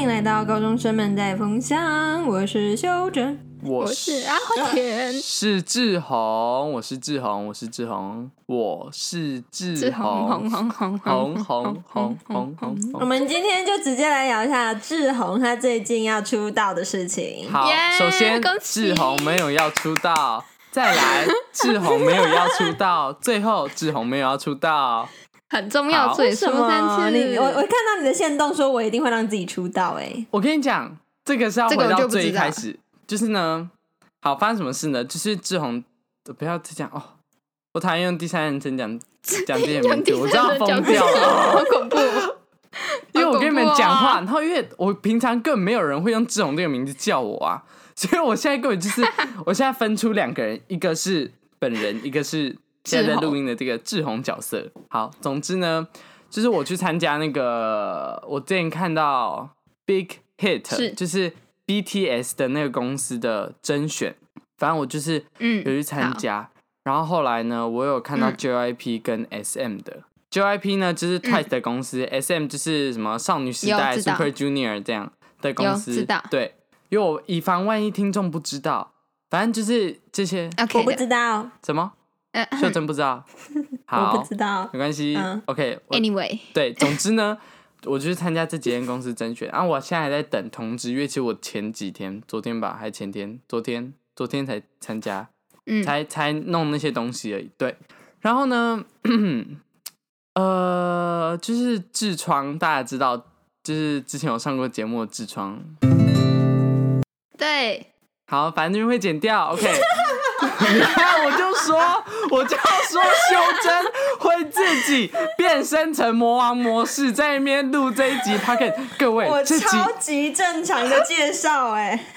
欢迎来到高中生们在风享，我是修真，我是阿田，是志宏，我是志宏，我是志宏，我是志宏，红红红红红红红红。我们今天就直接来聊一下志宏他最近要出道的事情。好，首先志宏没有要出道，再来志宏没有要出道，最后志宏没有要出道。很重要，最说三次。你我我看到你的线动说，我一定会让自己出道。哎，我跟你讲，这个是要回到最一开始，就，就是呢，好，发生什么事呢？就是志宏，不要再讲哦，我讨厌用第三人称讲讲这些名字，我知道疯掉了，好恐怖。因为我跟你们讲话，然后因为我平常根本没有人会用志宏这个名字叫我啊，所以我现在根本就是，我现在分出两个人，一个是本人，一个是。现在在录音的这个志宏角色，好，总之呢，就是我去参加那个，我之前看到 Big Hit，是。就是 BTS 的那个公司的甄选，反正我就是嗯有去参加，嗯，然后后来呢，我有看到 JYP 跟 SM 的，嗯，JYP 呢就是 Twice 的公司，嗯，SM 就是什么少女时代 Super Junior 这样的公司，对，因为我以防万一听众不知道，反正就是这些。我不知道。怎么。秀珍不知道，好，我不知道，没关系。嗯、OK，Anyway，、okay, 对，总之呢，我就是参加这几间公司甄选，然后我现在还在等通知，因为其实我前几天，昨天吧，还前天，昨天，昨天才参加，嗯，才才弄那些东西而已。对，然后呢，呃，就是痔疮，大家知道，就是之前有上过节目的痔疮，对，好，反正就会剪掉，OK。你看，我就说，我就说，秀珍会自己变身成魔王模式，在那边录这一集。他给各位，我超级正常的介绍，哎，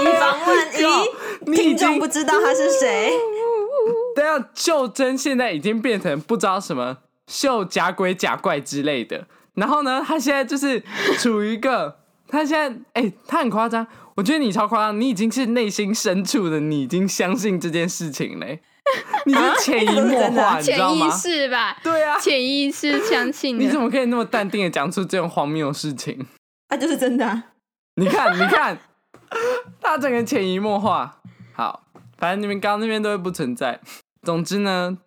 以防万一听众不知道他是谁。对啊，秀珍现在已经变成不知道什么秀假鬼假怪之类的。然后呢，他现在就是处于一个，他现在哎、欸，他很夸张。我觉得你超夸张，你已经是内心深处的，你已经相信这件事情嘞。你是潜移默化，你知道吗？潜意识吧？对啊，潜意识相信。你怎么可以那么淡定的讲出这种荒谬的事情？啊，就是真的、啊。你看，你看，他整个潜移默化。好，反正你们刚刚那边都会不存在。总之呢，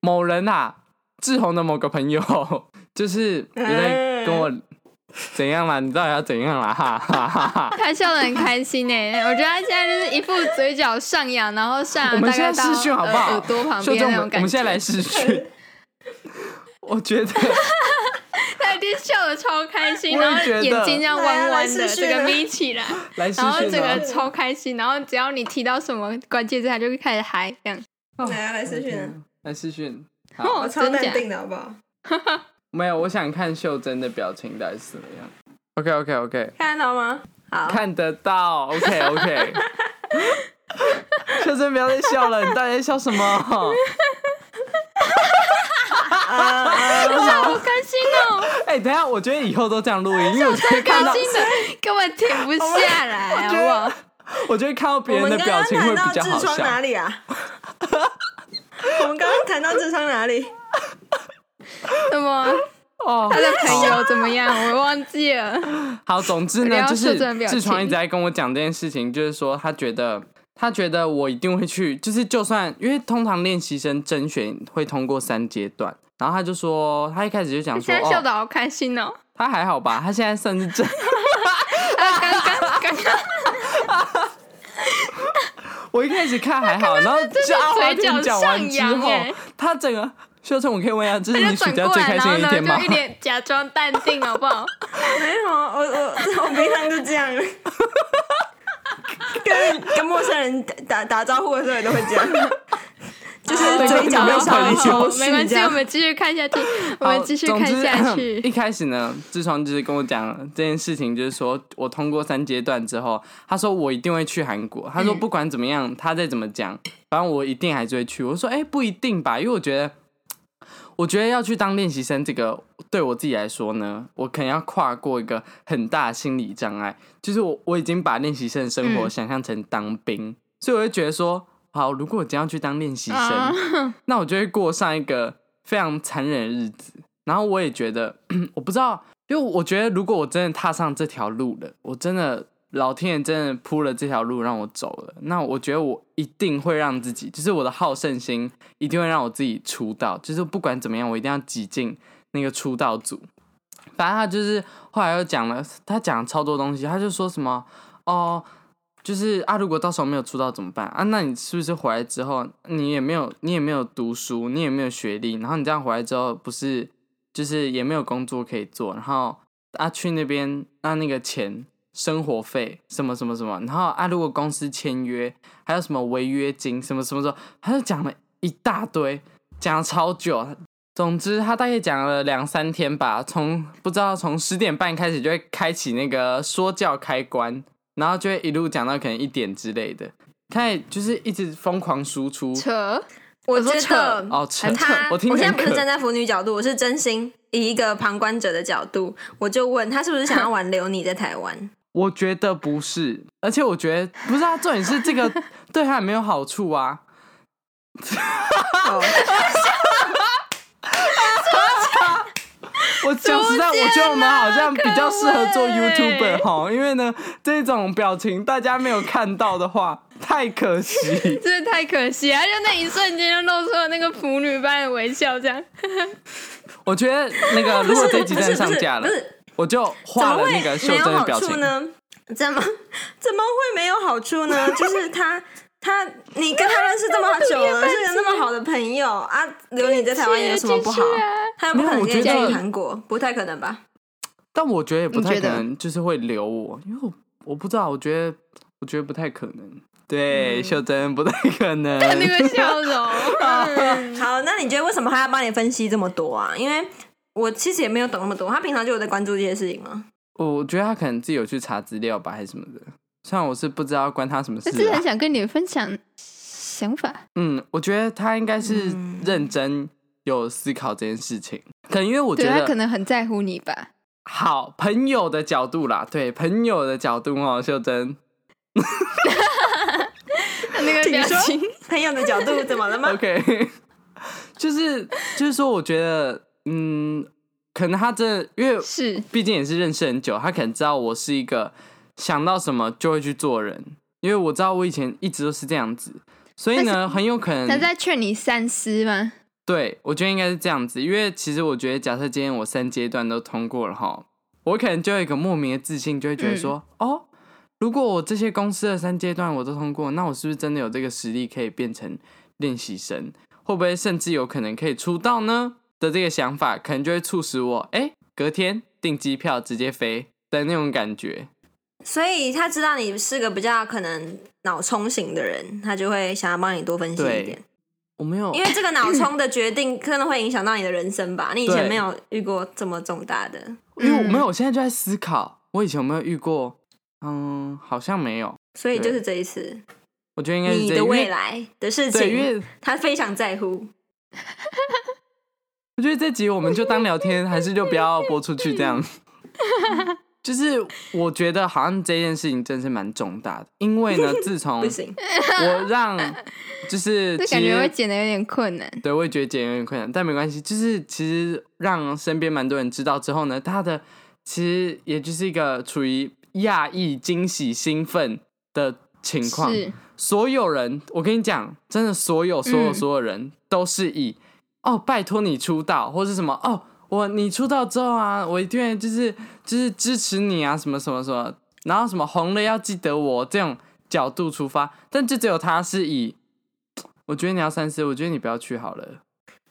某人啊，志宏的某个朋友，就是有在跟我。怎样啦？你到底要怎样啦？哈哈哈哈！他笑得很开心呢。我觉得他现在就是一副嘴角上扬，然后上扬大概到耳朵旁边那种感觉。我们现在来试训。我觉得 他一定笑得超开心，然后眼睛这样弯弯的，这个眯起来，然后整个超开心，然后只要你提到什么关键字，他就会开始嗨这样。来啊，来试训，来视讯。我超淡定的好不好？没有，我想看秀珍的表情到底是怎么样。OK OK OK，看得到吗？好，看得到。OK OK，秀珍不要再笑了，你到底在笑什么？啊啊！我好开心哦！哎、欸，等下，我觉得以后都这样录音，因为我觉得看到根本停不下来，好不好？我觉得看到别人的表情会比较好笑。哪里啊？我们刚刚谈到痔疮哪里？什么？哦，他的朋友怎么样？我忘记了。好，总之呢，就是痔疮一直在跟我讲这件事情，就是说他觉得，他觉得我一定会去，就是就算因为通常练习生甄选会通过三阶段，然后他就说，他一开始就讲说，现在笑得好开心哦。他还好吧？他现在算是正。刚刚刚刚，我一开始看还好，然后就阿华田讲完之后，他整个。秀成，我可以问一下，这是你暑假最开心的一天吗？就一点假装淡定，好不好？没有，我我我平常就这样，跟跟陌生人打打招呼的时候也都会这样，就是嘴角微笑一笑。没关系，我们继续看下去，我们继续看下去。一开始呢，痔疮就是跟我讲这件事情，就是说我通过三阶段之后，他说我一定会去韩国。他说不管怎么样，他再怎么讲，反正我一定还是会去。我说哎，不一定吧，因为我觉得。我觉得要去当练习生，这个对我自己来说呢，我可能要跨过一个很大的心理障碍，就是我我已经把练习生的生活想象成当兵，嗯，所以我就觉得说，好，如果我将要去当练习生，啊，那我就会过上一个非常残忍的日子。然后我也觉得，我不知道，因为我觉得如果我真的踏上这条路了，我真的老天爷真的铺了这条路让我走了，那我觉得我一定会让自己，就是我的好胜心一定会让我自己出道，就是不管怎么样，我一定要挤进那个出道组。反正他就是后来又讲了，他讲超多东西，他就说什么哦。就是啊，如果到时候没有出道怎么办啊？那你是不是回来之后，你也没有，你也没有读书，你也没有学历，然后你这样回来之后，不是就是也没有工作可以做，然后啊去那边那那个钱生活费什么什么什么，然后啊如果公司签约还有什么违约金什么什么什么，他就讲了一大堆，讲了超久。总之他大概讲了两三天吧，从不知道从十点半开始就会开启那个说教开关。然后就会一路讲到可能一点之类的，他也就是一直疯狂输出扯，我觉得扯哦扯，他我听我现在不是站在腐女角度，我是真心以一个旁观者的角度，我就问他是不是想要挽留你在台湾？我觉得不是，而且我觉得不是啊，重点是这个 对他也没有好处啊。我讲实在，我觉得我们好像比较适合做 YouTuber 哈，因为呢，这种表情大家没有看到的话，太可惜，真的太可惜啊！就那一瞬间就露出了那个腐女般的微笑，这样。我觉得那个如果这集真的上架了，我就画了那个秀珍的表情呢？怎么怎么会没有好处呢？就是他。他，你跟他认识这么久了，是个那么好的朋友啊，留你在台湾有什么不好？他又不可能跟你在韩国，不太可能吧？但我觉得也不太可能，就是会留我，因为我我不知道，我觉得我觉得不太可能。对，秀珍不太可能。那个笑容。好，那你觉得为什么他要帮你分析这么多啊？因为我其实也没有懂那么多，他平常就有在关注这些事情吗？我觉得他可能自己有去查资料吧，还是什么的。虽然我是不知道关他什么事，啊，但是很想跟你分享想法。嗯，我觉得他应该是认真有思考这件事情，嗯、可能因为我觉得他可能很在乎你吧。好，朋友的角度啦，对朋友的角度哦，秀珍。那个表情，朋友的角度怎么了吗？OK，就是就是说，我觉得嗯，可能他这因为是毕竟也是认识很久，他可能知道我是一个。想到什么就会去做人，因为我知道我以前一直都是这样子，所以呢，很有可能他在劝你三思吗？对，我觉得应该是这样子，因为其实我觉得，假设今天我三阶段都通过了哈，我可能就有一个莫名的自信，就会觉得说，嗯、哦，如果我这些公司的三阶段我都通过，那我是不是真的有这个实力可以变成练习生？会不会甚至有可能可以出道呢？的这个想法，可能就会促使我，哎，隔天订机票直接飞的那种感觉。所以他知道你是个比较可能脑冲型的人，他就会想要帮你多分析一点。我没有，因为这个脑 冲的决定可能会影响到你的人生吧？你以前没有遇过这么重大的。因为我没有，我现在就在思考，我以前有没有遇过？嗯，好像没有。所以就是这一次，我觉得应该是你的未来的事情，因为他非常在乎。我觉得这集我们就当聊天，还是就不要播出去这样。就是我觉得好像这件事情真是蛮重大的，因为呢，自从我让就是 这感觉会剪的有点困难，对，我也觉得剪有点困难，但没关系。就是其实让身边蛮多人知道之后呢，他的其实也就是一个处于讶异、惊喜、兴奋的情况。是所有人，我跟你讲，真的，所有所有所有人都是以、嗯、哦，拜托你出道，或是什么哦。我你出道之后啊，我一定会就是就是支持你啊，什么什么什么，然后什么红了要记得我这种角度出发，但就只有他是以，我觉得你要三思，我觉得你不要去好了。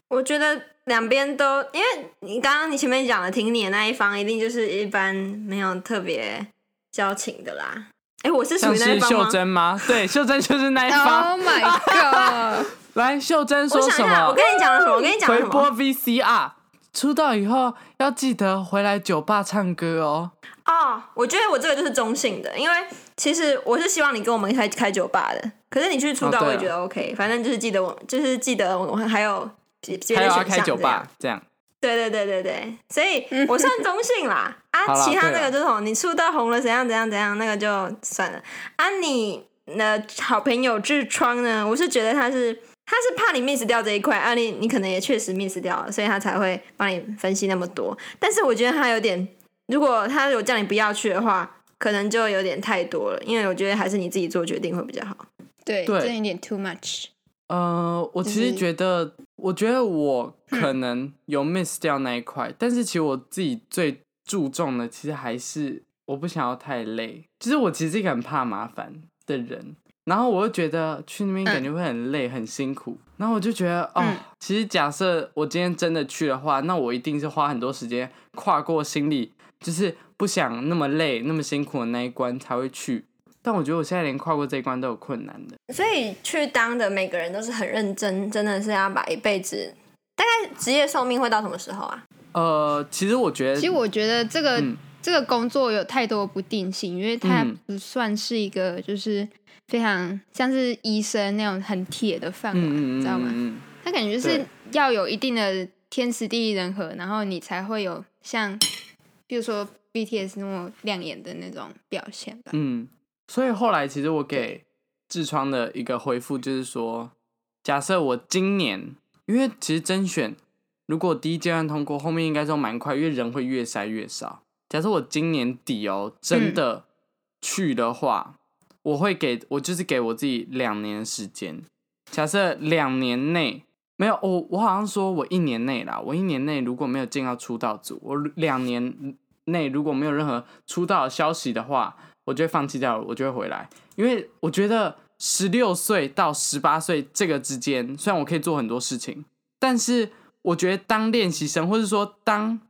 我觉得两边都，因为你刚刚你前面讲的挺你的那一方，一定就是一般没有特别交情的啦。哎，我是属于那一方秀珍吗？对，秀珍就是那一方。Oh my god！来，秀珍说什么？我，我跟你讲了什么？我跟你讲回播 VCR。出道以后要记得回来酒吧唱歌哦。哦，我觉得我这个就是中性的，因为其实我是希望你跟我们开开酒吧的。可是你去出道，我也觉得 OK，、反正就是记得我，就是记得我还有别的选项还要开酒吧这样。对对对对对，所以我算中性啦。啊，其他那个就是你出道红了怎样怎样怎样，那个就算了。啊，你的好朋友痔疮呢？我是觉得他是。他是怕你 miss 掉这一块，啊，你你可能也确实 miss 掉了，所以他才会帮你分析那么多。但是我觉得他有点如果他有叫你不要去的话，可能就有点太多了。因为我觉得还是你自己做决定会比较好。对，这有点 too much。呃，我其实觉得，就是、我觉得我可能有 miss 掉那一块，嗯、但是其实我自己最注重的，其实还是我不想要太累。就是我其实是一个很怕麻烦的人，然后我又觉得去那边感觉会很累、嗯、很辛苦，然后我就觉得哦，嗯、其实假设我今天真的去的话，那我一定是花很多时间跨过心里，就是不想那么累、那么辛苦的那一关才会去。但我觉得我现在连跨过这一关都有困难的，所以去当的每个人都是很认真，真的是要把一辈子。大概职业寿命会到什么时候啊？呃，其实我觉得，其实我觉得这个、嗯、这个工作有太多不定性，因为它不算是一个就是非常像是医生那种很铁的饭碗，嗯、知道吗？它感觉是要有一定的天时地利人和，然后你才会有像，比如说 BTS 那么亮眼的那种表现吧。嗯。所以后来，其实我给痔疮的一个回复就是说，假设我今年，因为其实甄选如果第一阶段通过，后面应该都蛮快，因为人会越筛越少。假设我今年底哦真的去的话，嗯、我会给我就是给我自己两年时间。假设两年内没有我，我好像说我一年内啦，我一年内如果没有进到出道组，我两年内如果没有任何出道的消息的话。我就会放弃掉了，我就会回来，因为我觉得十六岁到十八岁这个之间，虽然我可以做很多事情，但是我觉得当练习生，或者说当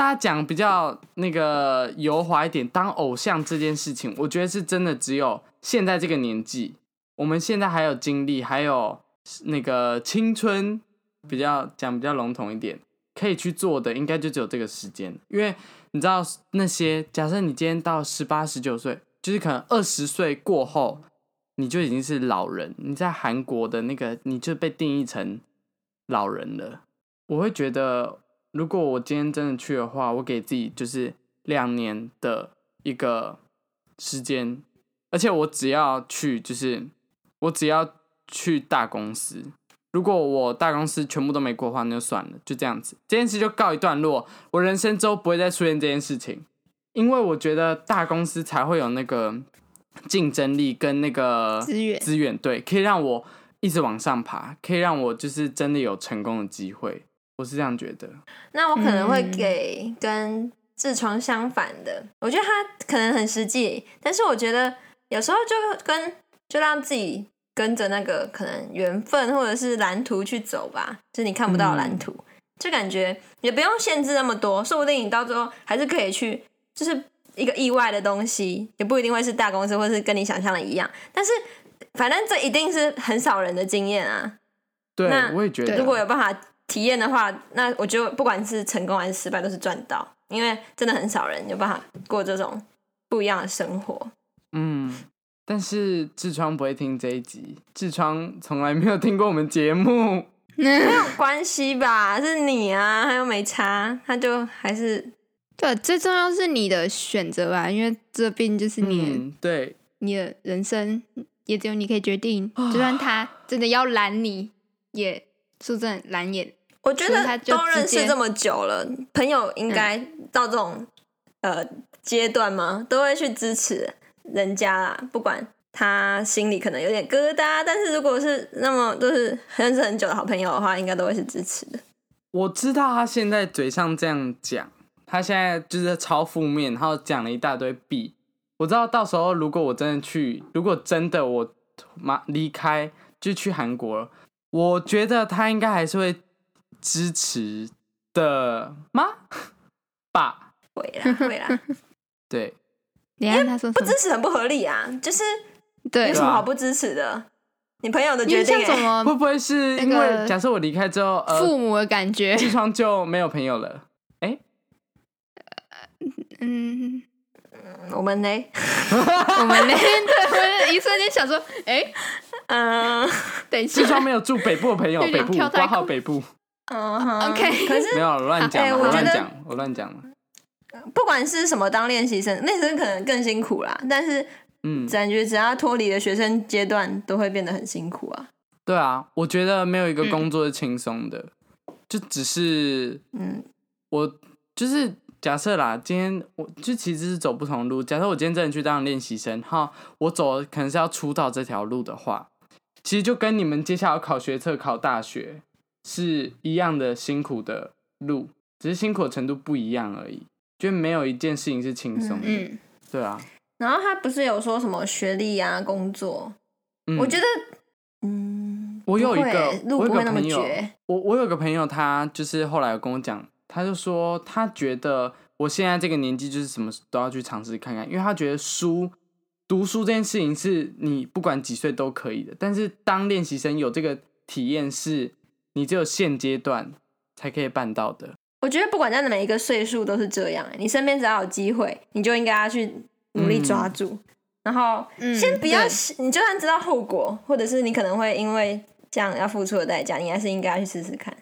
大家讲比较那个油滑一点，当偶像这件事情，我觉得是真的只有现在这个年纪，我们现在还有精力，还有那个青春，比较讲比较笼统一点，可以去做的，应该就只有这个时间，因为。你知道那些？假设你今天到十八、十九岁，就是可能二十岁过后，你就已经是老人。你在韩国的那个，你就被定义成老人了。我会觉得，如果我今天真的去的话，我给自己就是两年的一个时间，而且我只要去，就是我只要去大公司。如果我大公司全部都没过的话，那就算了，就这样子，这件事就告一段落。我人生之后不会再出现这件事情，因为我觉得大公司才会有那个竞争力跟那个资源，资源对，可以让我一直往上爬，可以让我就是真的有成功的机会。我是这样觉得。那我可能会给跟痔疮相反的，我觉得他可能很实际，但是我觉得有时候就跟就让自己。跟着那个可能缘分或者是蓝图去走吧，就是你看不到蓝图，嗯、就感觉也不用限制那么多，说不定你到最后还是可以去，就是一个意外的东西，也不一定会是大公司，或是跟你想象的一样。但是反正这一定是很少人的经验啊。对，那我也觉得，如果有办法体验的话，那我觉得不管是成功还是失败，都是赚到，因为真的很少人有办法过这种不一样的生活。嗯。但是痔疮不会听这一集，痔疮从来没有听过我们节目，没有关系吧？是你啊，他又没差，他就还是对，最重要是你的选择吧，因为这病就是你、嗯，对，你的人生也只有你可以决定，就算他真的要拦你，也说真的拦也。我觉得都认识这么久了，朋友应该到这种、嗯、呃阶段吗？都会去支持。人家啦，不管他心里可能有点疙瘩，但是如果是那么都是认识很久的好朋友的话，应该都会是支持的。我知道他现在嘴上这样讲，他现在就是超负面，然后讲了一大堆弊。我知道到时候如果我真的去，如果真的我妈离开就去韩国了，我觉得他应该还是会支持的吗？爸，会啦，会啦，对。因为不支持很不合理啊，就是对，有什么好不支持的？你朋友的决定，会不会是因为假设我离开之后，父母的感觉，痔疮就没有朋友了？哎，嗯，我们呢？我们呢？对，我一瞬间想说，哎，嗯，等一下，痔疮没有住北部的朋友，北部挂号北部，嗯，OK，可是没有乱讲，我乱讲，我乱讲了。不管是什么当练习生，练习生可能更辛苦啦。但是，嗯，感觉只要脱离了学生阶段，都会变得很辛苦啊。对啊，我觉得没有一个工作是轻松的，嗯、就只是，嗯，我就是假设啦，今天我就其实是走不同路。假设我今天真的去当练习生，哈，我走可能是要出道这条路的话，其实就跟你们接下来考学测、考大学是一样的辛苦的路，只是辛苦的程度不一样而已。就没有一件事情是轻松的，嗯，对啊。然后他不是有说什么学历啊、工作？嗯，我觉得，嗯，我有一个，路不会那么绝。我我有个朋友，他就是后来有跟我讲，他就说他觉得我现在这个年纪就是什么都要去尝试看看，因为他觉得书读书这件事情是你不管几岁都可以的，但是当练习生有这个体验，是你只有现阶段才可以办到的。我觉得不管在哪一个岁数都是这样，你身边只要有机会，你就应该要去努力抓住，嗯、然后先不要，嗯、你就算知道后果，或者是你可能会因为这样要付出的代价，你还是应该要去试试看。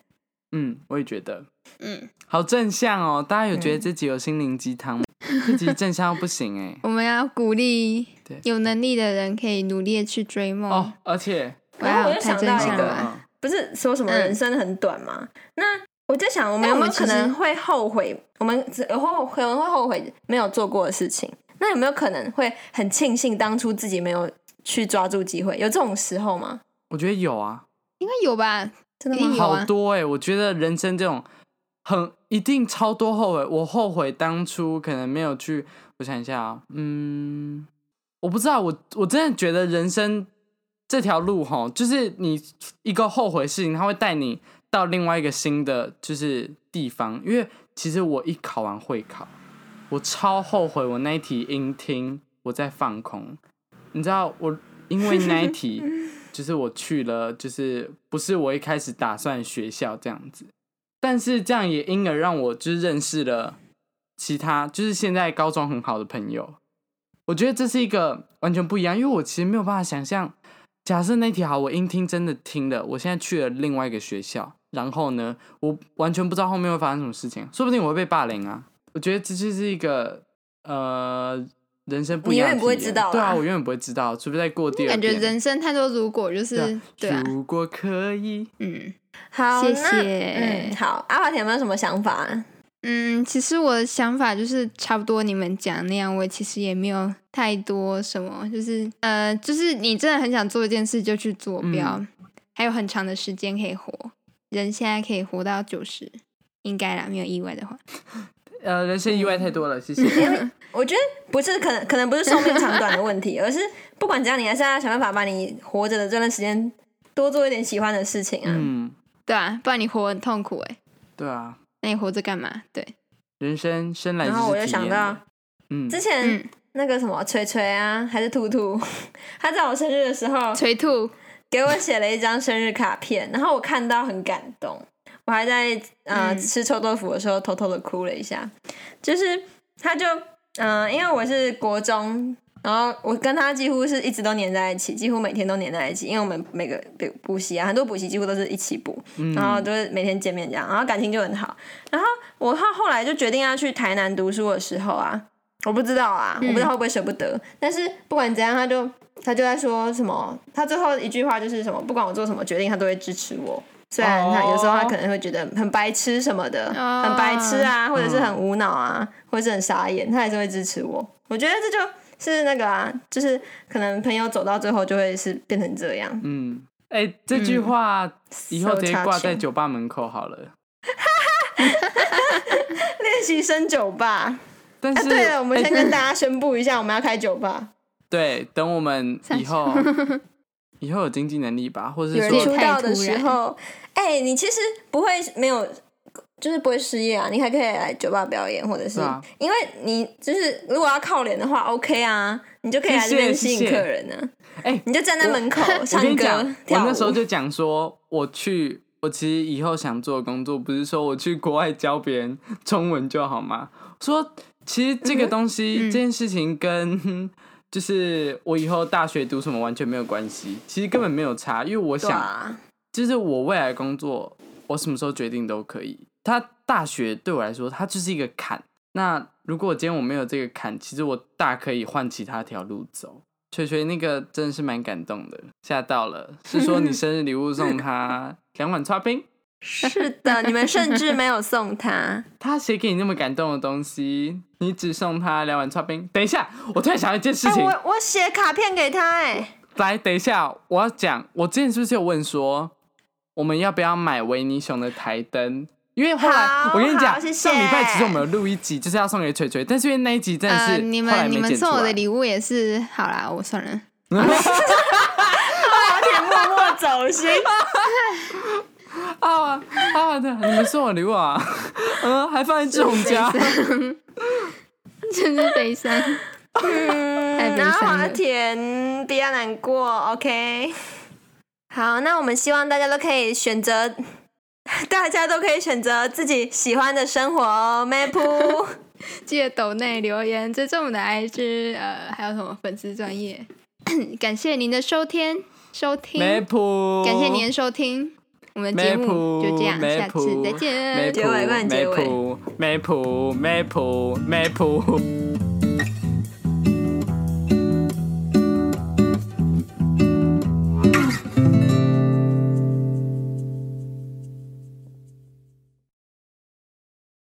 嗯，我也觉得，嗯，好正向哦！大家有觉得自己有心灵鸡汤吗？嗯、这集正向不行哎，我们要鼓励有能力的人可以努力的去追梦哦，而且，我要想到一个，不是说什么人生很短吗？嗯、那。我在想，我们有没有可能会后悔？我们有后可能会后悔没有做过的事情。那有没有可能会很庆幸当初自己没有去抓住机会？有这种时候吗？我觉得有啊，应该有吧？真的吗？好多哎、欸！我觉得人生这种很一定超多后悔。我后悔当初可能没有去。我想一下啊，嗯，我不知道。我我真的觉得人生这条路哈，就是你一个后悔的事情，它会带你。到另外一个新的就是地方，因为其实我一考完会考，我超后悔我那一题英听我在放空，你知道我因为那一题 就是我去了，就是不是我一开始打算学校这样子，但是这样也因而让我就是认识了其他就是现在高中很好的朋友，我觉得这是一个完全不一样，因为我其实没有办法想象，假设那题好，我英听真的听了，我现在去了另外一个学校。然后呢，我完全不知道后面会发生什么事情，说不定我会被霸凌啊！我觉得这就是一个呃人生不一样的，你永远不会知道。对啊，我永远不会知道，除非再过第二。感觉人生太多如果，就是对啊。对啊，如果可以，嗯，好，谢谢。嗯，好，阿华田有没有什么想法？嗯，其实我的想法就是差不多你们讲那样，我其实也没有太多什么，就是呃，就是你真的很想做一件事就去做，不要、嗯、还有很长的时间可以活。人现在可以活到九十，应该啦，没有意外的话。呃，人生意外太多了，谢谢。因为我觉得不是可能，可能不是寿命长短的问题，而是不管怎样，你还是要想办法把你活着的这段时间多做一点喜欢的事情啊。嗯，对啊，不然你活很痛苦哎。对啊。那你活着干嘛？对。人生生来，然后我就想到，嗯，之前那个什么锤锤啊，还是兔兔，他在我生日的时候，锤兔。给我写了一张生日卡片，然后我看到很感动，我还在呃吃臭豆腐的时候偷偷的哭了一下。就是他就嗯、呃，因为我是国中，然后我跟他几乎是一直都黏在一起，几乎每天都黏在一起，因为我们每个补补习啊，很多补习几乎都是一起补，然后都是每天见面这样，然后感情就很好。然后我后后来就决定要去台南读书的时候啊，我不知道啊，我不知道会不会舍不得，但是不管怎样，他就。他就在说什么，他最后一句话就是什么，不管我做什么决定，他都会支持我。虽然他有时候他可能会觉得很白痴什么的，oh. 很白痴啊，或者是很无脑啊，或者是很傻眼，他还是会支持我。我觉得这就是那个啊，就是可能朋友走到最后就会是变成这样。嗯，哎、欸，这句话以后直接挂在酒吧门口好了。练习生酒吧。但是，啊、对了，我们先跟大家宣布一下，我们要开酒吧。对，等我们以后以后有经济能力吧，或者是说出道的时候，哎、欸，你其实不会没有，就是不会失业啊，你还可以来酒吧表演，或者是，啊、因为你就是如果要靠脸的话，OK 啊，你就可以来这边吸引客人呢。哎、欸，你就站在门口唱歌跳舞。我那时候就讲说，我去，我其实以后想做的工作，不是说我去国外教别人中文就好吗？说其实这个东西，嗯、这件事情跟。就是我以后大学读什么完全没有关系，其实根本没有差，因为我想，就是我未来工作，我什么时候决定都可以。他大学对我来说，它就是一个坎。那如果今天我没有这个坎，其实我大可以换其他条路走。锤锤那个真的是蛮感动的，吓到了。是说你生日礼物送他 两碗刨冰？是的，你们甚至没有送他。他写给你那么感动的东西，你只送他两碗刨冰。等一下，我突然想到一件事情。欸、我我写卡片给他哎、欸。来，等一下，我要讲，我之前是不是有问说，我们要不要买维尼熊的台灯？因为后来我跟你讲，上礼拜其实我们有录一集，就是要送给锤锤，但是因为那一集真的是、呃、你们你们送我的礼物也是好啦，我算了。有点默默走心。啊啊的！你们送我礼物啊？嗯，还放在志宏家，真是悲伤。嗯，然后华田不要难过，OK。好，那我们希望大家都可以选择，大家都可以选择自己喜欢的生活哦。Maple，记得抖内留言，追踪我们的 IG，呃，还有什么粉丝专业？感谢您的收听，收听。Maple，感谢您的收听。我们节目就这样，下次再见。结尾，快结尾。Maple，Maple，Maple，Maple。